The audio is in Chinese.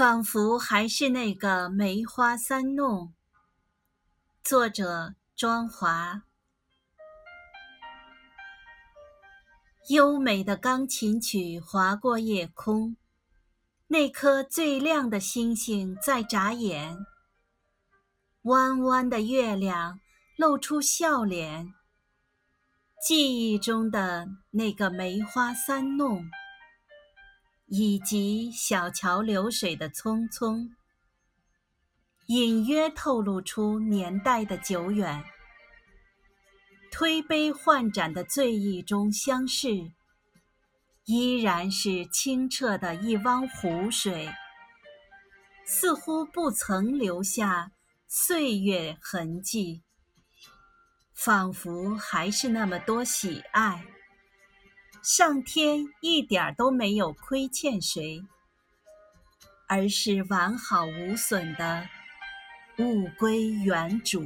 仿佛还是那个梅花三弄。作者：庄华。优美的钢琴曲划过夜空，那颗最亮的星星在眨眼。弯弯的月亮露出笑脸。记忆中的那个梅花三弄。以及小桥流水的匆匆，隐约透露出年代的久远。推杯换盏的醉意中相视，依然是清澈的一汪湖水，似乎不曾留下岁月痕迹，仿佛还是那么多喜爱。上天一点都没有亏欠谁，而是完好无损的物归原主。